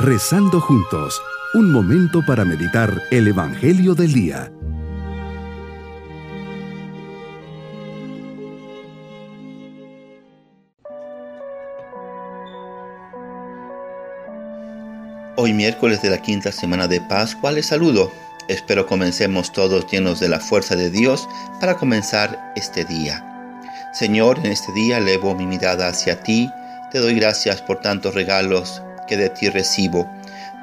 Rezando juntos, un momento para meditar el Evangelio del Día. Hoy miércoles de la quinta semana de Pascua les saludo. Espero comencemos todos llenos de la fuerza de Dios para comenzar este día. Señor, en este día elevo mi mirada hacia ti, te doy gracias por tantos regalos que de ti recibo.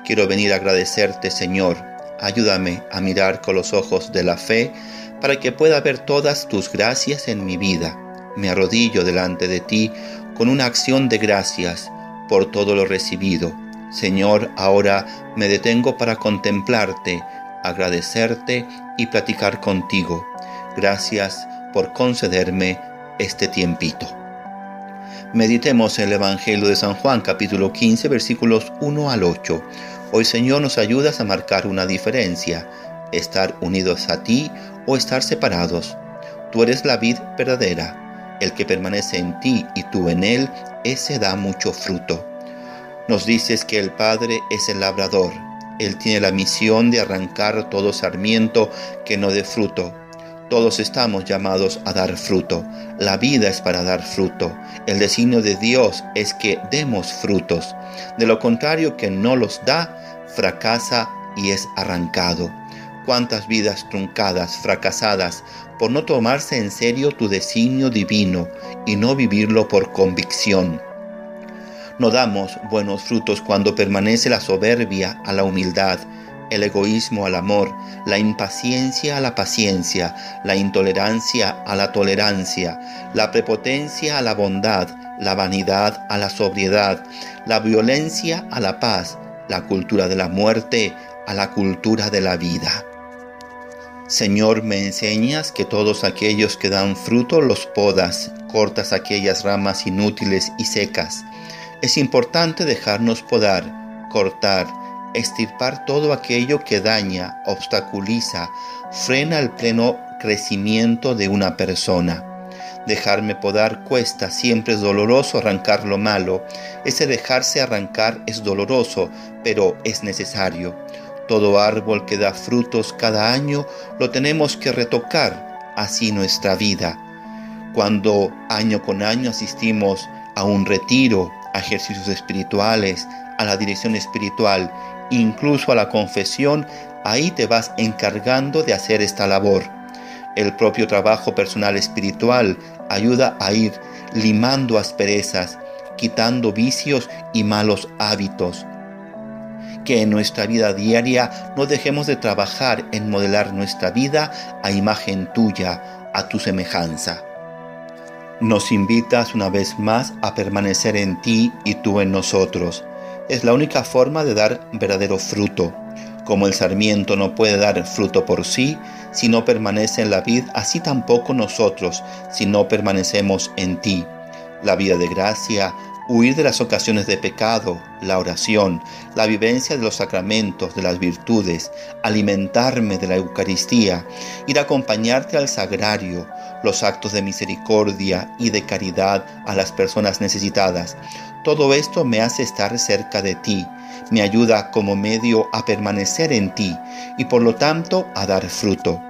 Quiero venir a agradecerte, Señor. Ayúdame a mirar con los ojos de la fe para que pueda ver todas tus gracias en mi vida. Me arrodillo delante de ti con una acción de gracias por todo lo recibido. Señor, ahora me detengo para contemplarte, agradecerte y platicar contigo. Gracias por concederme este tiempito. Meditemos el Evangelio de San Juan capítulo 15 versículos 1 al 8. Hoy Señor nos ayudas a marcar una diferencia, estar unidos a ti o estar separados. Tú eres la vid verdadera, el que permanece en ti y tú en él, ese da mucho fruto. Nos dices que el Padre es el labrador, Él tiene la misión de arrancar todo sarmiento que no dé fruto todos estamos llamados a dar fruto. La vida es para dar fruto. El designio de Dios es que demos frutos. De lo contrario, que no los da, fracasa y es arrancado. Cuántas vidas truncadas, fracasadas, por no tomarse en serio tu designio divino y no vivirlo por convicción. No damos buenos frutos cuando permanece la soberbia a la humildad, el egoísmo al amor, la impaciencia a la paciencia, la intolerancia a la tolerancia, la prepotencia a la bondad, la vanidad a la sobriedad, la violencia a la paz, la cultura de la muerte a la cultura de la vida. Señor, me enseñas que todos aquellos que dan fruto los podas, cortas aquellas ramas inútiles y secas. Es importante dejarnos podar, cortar, estirpar todo aquello que daña, obstaculiza, frena el pleno crecimiento de una persona. Dejarme podar cuesta, siempre es doloroso arrancar lo malo. Ese dejarse arrancar es doloroso, pero es necesario. Todo árbol que da frutos cada año lo tenemos que retocar, así nuestra vida. Cuando año con año asistimos a un retiro, a ejercicios espirituales, a la dirección espiritual incluso a la confesión, ahí te vas encargando de hacer esta labor. El propio trabajo personal espiritual ayuda a ir limando asperezas, quitando vicios y malos hábitos. Que en nuestra vida diaria no dejemos de trabajar en modelar nuestra vida a imagen tuya, a tu semejanza. Nos invitas una vez más a permanecer en ti y tú en nosotros es la única forma de dar verdadero fruto. Como el sarmiento no puede dar fruto por sí si no permanece en la vid, así tampoco nosotros si no permanecemos en ti. La vida de gracia, huir de las ocasiones de pecado, la oración, la vivencia de los sacramentos, de las virtudes, alimentarme de la Eucaristía, ir a acompañarte al sagrario, los actos de misericordia y de caridad a las personas necesitadas. Todo esto me hace estar cerca de ti, me ayuda como medio a permanecer en ti y por lo tanto a dar fruto.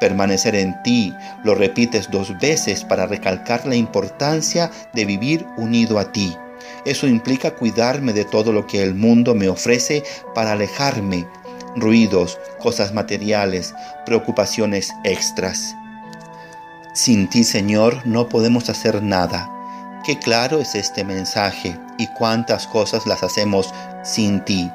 Permanecer en ti lo repites dos veces para recalcar la importancia de vivir unido a ti. Eso implica cuidarme de todo lo que el mundo me ofrece para alejarme, ruidos, cosas materiales, preocupaciones extras. Sin ti, Señor, no podemos hacer nada. Qué claro es este mensaje y cuántas cosas las hacemos sin ti,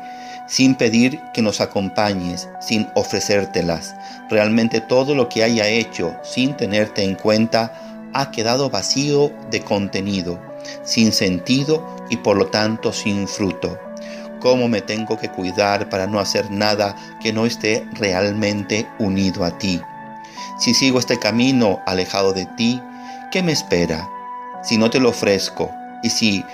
sin pedir que nos acompañes, sin ofrecértelas. Realmente todo lo que haya hecho sin tenerte en cuenta ha quedado vacío de contenido, sin sentido y por lo tanto sin fruto. ¿Cómo me tengo que cuidar para no hacer nada que no esté realmente unido a ti? Si sigo este camino alejado de ti, ¿qué me espera? Si no te lo ofrezco y si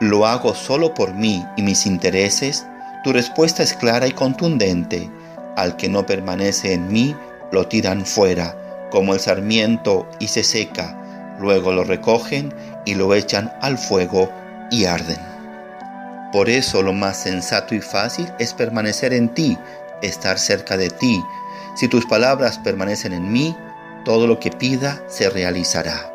lo hago solo por mí y mis intereses, tu respuesta es clara y contundente. Al que no permanece en mí, lo tiran fuera, como el sarmiento, y se seca. Luego lo recogen y lo echan al fuego y arden. Por eso lo más sensato y fácil es permanecer en ti, estar cerca de ti. Si tus palabras permanecen en mí, todo lo que pida se realizará.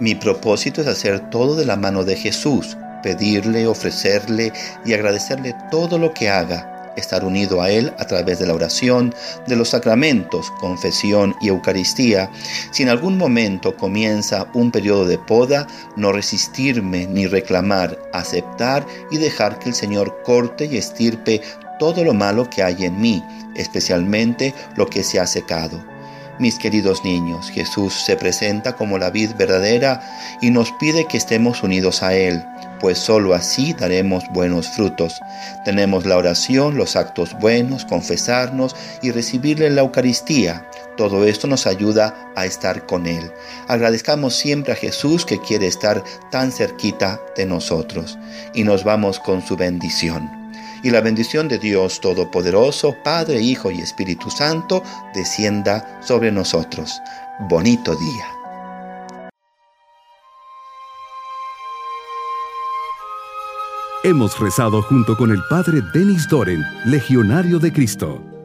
Mi propósito es hacer todo de la mano de Jesús, pedirle, ofrecerle y agradecerle todo lo que haga estar unido a Él a través de la oración, de los sacramentos, confesión y Eucaristía. Si en algún momento comienza un periodo de poda, no resistirme ni reclamar, aceptar y dejar que el Señor corte y estirpe todo lo malo que hay en mí, especialmente lo que se ha secado. Mis queridos niños, Jesús se presenta como la vid verdadera y nos pide que estemos unidos a Él pues sólo así daremos buenos frutos. Tenemos la oración, los actos buenos, confesarnos y recibirle la Eucaristía. Todo esto nos ayuda a estar con Él. Agradezcamos siempre a Jesús que quiere estar tan cerquita de nosotros y nos vamos con su bendición. Y la bendición de Dios Todopoderoso, Padre, Hijo y Espíritu Santo, descienda sobre nosotros. Bonito día. Hemos rezado junto con el Padre Denis Doren, Legionario de Cristo.